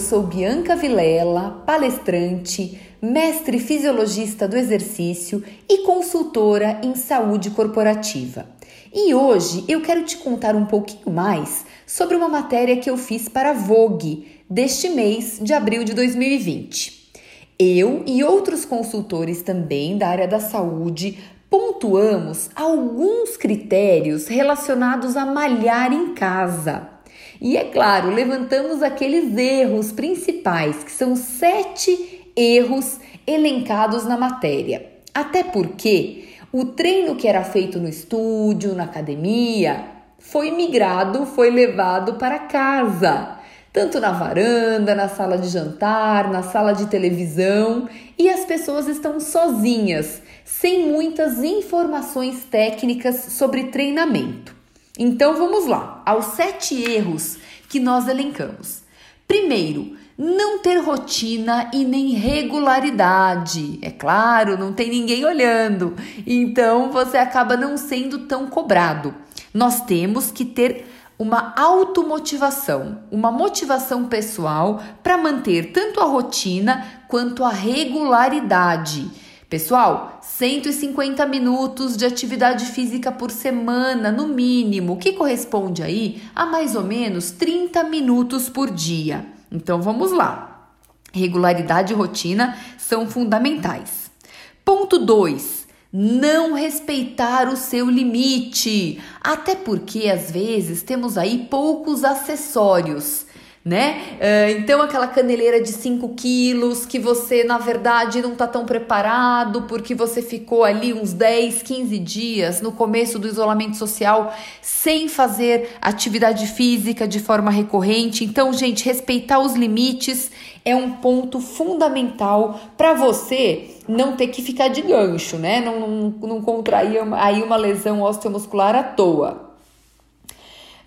eu sou Bianca Vilela, palestrante, mestre fisiologista do exercício e consultora em saúde corporativa. E hoje eu quero te contar um pouquinho mais sobre uma matéria que eu fiz para Vogue deste mês de abril de 2020. Eu e outros consultores também da área da saúde pontuamos alguns critérios relacionados a malhar em casa. E é claro, levantamos aqueles erros principais, que são sete erros elencados na matéria. Até porque o treino que era feito no estúdio, na academia, foi migrado, foi levado para casa. Tanto na varanda, na sala de jantar, na sala de televisão, e as pessoas estão sozinhas, sem muitas informações técnicas sobre treinamento. Então vamos lá, aos sete erros que nós elencamos. Primeiro, não ter rotina e nem regularidade. É claro, não tem ninguém olhando, então você acaba não sendo tão cobrado. Nós temos que ter uma automotivação, uma motivação pessoal para manter tanto a rotina quanto a regularidade. Pessoal, 150 minutos de atividade física por semana, no mínimo, que corresponde aí a mais ou menos 30 minutos por dia. Então vamos lá. Regularidade e rotina são fundamentais. Ponto 2. Não respeitar o seu limite. Até porque às vezes temos aí poucos acessórios né? Uh, então, aquela caneleira de 5 quilos que você, na verdade, não tá tão preparado porque você ficou ali uns 10, 15 dias no começo do isolamento social sem fazer atividade física de forma recorrente. Então, gente, respeitar os limites é um ponto fundamental para você não ter que ficar de gancho, né? Não, não, não contrair aí uma lesão osteomuscular à toa.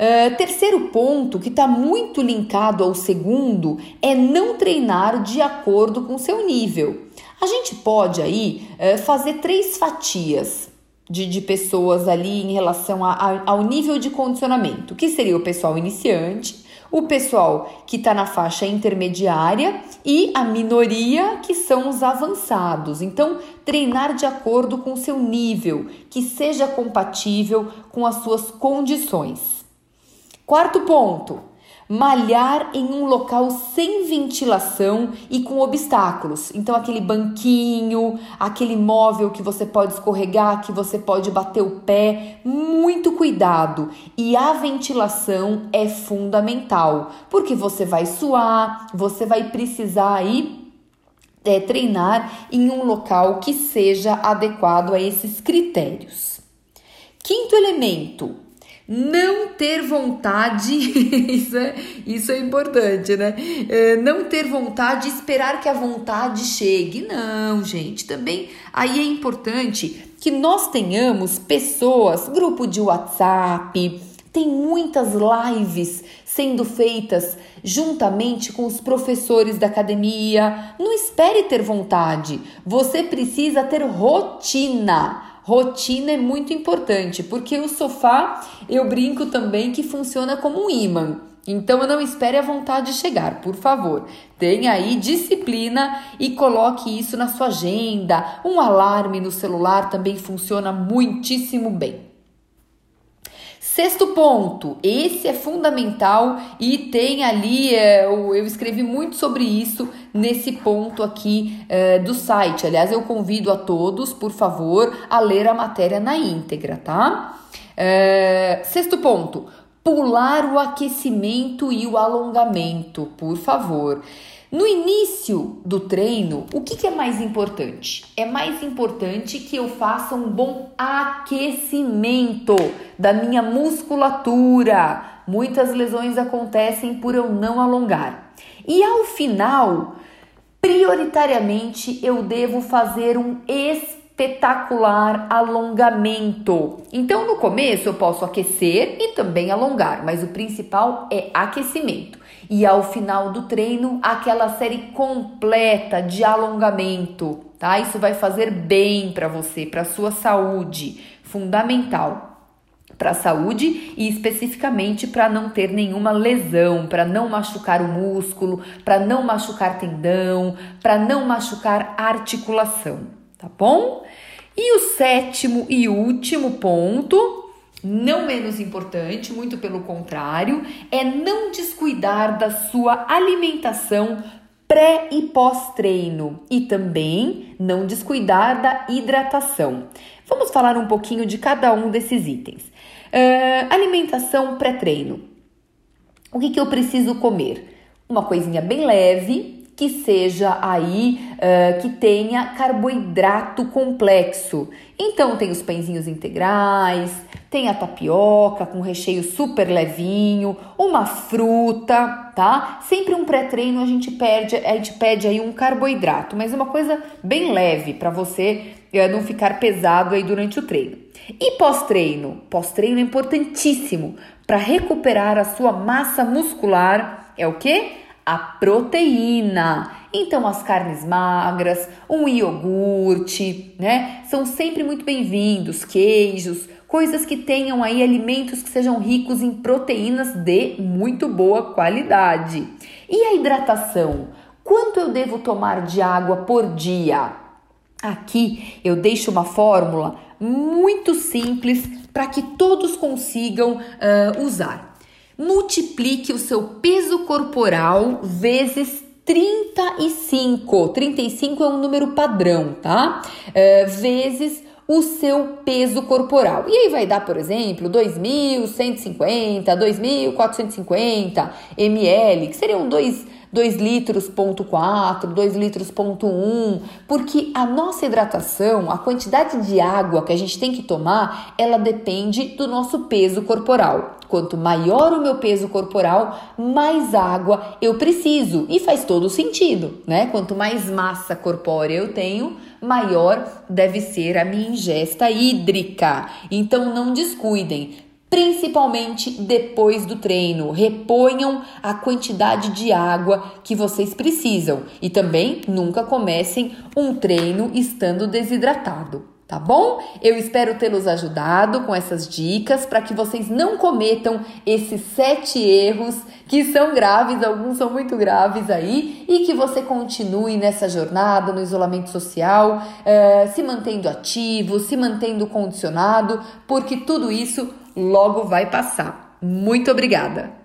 Uh, terceiro ponto, que está muito linkado ao segundo, é não treinar de acordo com seu nível. A gente pode aí uh, fazer três fatias de, de, pessoas ali em relação a, a, ao nível de condicionamento, que seria o pessoal iniciante, o pessoal que está na faixa intermediária e a minoria que são os avançados. Então, treinar de acordo com seu nível, que seja compatível com as suas condições. Quarto ponto: malhar em um local sem ventilação e com obstáculos. Então, aquele banquinho, aquele móvel que você pode escorregar, que você pode bater o pé, muito cuidado. E a ventilação é fundamental, porque você vai suar, você vai precisar aí. É, treinar em um local que seja adequado a esses critérios. Quinto elemento, não ter vontade, isso é, isso é importante, né? É, não ter vontade, esperar que a vontade chegue. Não, gente, também aí é importante que nós tenhamos pessoas, grupo de WhatsApp, tem muitas lives sendo feitas juntamente com os professores da academia. Não espere ter vontade, você precisa ter rotina. Rotina é muito importante, porque o sofá eu brinco também que funciona como um imã. Então não espere a vontade chegar, por favor. Tenha aí disciplina e coloque isso na sua agenda. Um alarme no celular também funciona muitíssimo bem. Sexto ponto, esse é fundamental e tem ali, é, eu, escrevi muito sobre isso nesse ponto aqui é, do site. Aliás, eu convido a todos, por favor, a ler a matéria na íntegra, tá? É, sexto ponto, pular o aquecimento e o alongamento, por favor. No início do treino, o que, que, é mais importante? É mais importante que eu faça um bom aquecimento da minha musculatura. Muitas lesões acontecem por eu não alongar. E ao final, prioritariamente, eu devo fazer um espetacular alongamento. Então, no começo, eu posso aquecer e também alongar, mas o principal é aquecimento e ao final do treino aquela série completa de alongamento, tá? Isso vai fazer bem para você, para sua saúde, fundamental. para a saúde e especificamente para não ter nenhuma lesão, para não machucar o músculo, para não machucar tendão, para não machucar articulação, tá bom? E o sétimo e último ponto, não menos importante, muito pelo contrário, é não descuidar da sua alimentação pré e pós-treino e também não descuidar da hidratação. Vamos falar um pouquinho de cada um desses itens. Uh, alimentação pré-treino. O que, que eu preciso comer? Uma coisinha bem leve, que seja aí, uh, que tenha carboidrato complexo. Então, tem os pãezinhos integrais, tem a tapioca com recheio super levinho, uma fruta, tá? Sempre um pré-treino a gente perde, a gente pede aí um carboidrato, mas uma coisa bem leve para você uh, não ficar pesado aí durante o treino. E pós-treino? Pós-treino é importantíssimo para recuperar a sua massa muscular. É o que? a proteína. Então, as carnes magras, um iogurte, né? São sempre muito bem-vindos, queijos, coisas que tenham aí alimentos que sejam ricos em proteínas de muito boa qualidade. E a hidratação? Quanto eu devo tomar de água por dia? Aqui eu deixo uma fórmula muito simples para que todos consigam uh, usar multiplique o seu peso corporal vezes 35. 35 é um número padrão, tá? É, vezes o seu peso corporal. E aí vai dar, por exemplo, 2.150, 2.450 ml, que seriam dois 2 litros ponto 4, 2 litros ponto 1, porque a nossa hidratação, a quantidade de água que a gente tem que tomar, ela depende do nosso peso corporal. Quanto maior o meu peso corporal, mais água eu preciso. E faz todo sentido, né? Quanto mais massa corpórea eu tenho, maior deve ser a minha ingesta hídrica. Então não descuidem principalmente depois do treino. Reponham a quantidade de água que vocês precisam e também nunca comecem um treino estando desidratado. Tá bom? Eu espero tê-los ajudado com essas dicas para que vocês não cometam esses sete erros que são graves, alguns são muito graves aí, e que você continue nessa jornada no isolamento social, uh, se mantendo ativo, se mantendo condicionado, porque tudo isso logo vai passar. Muito obrigada!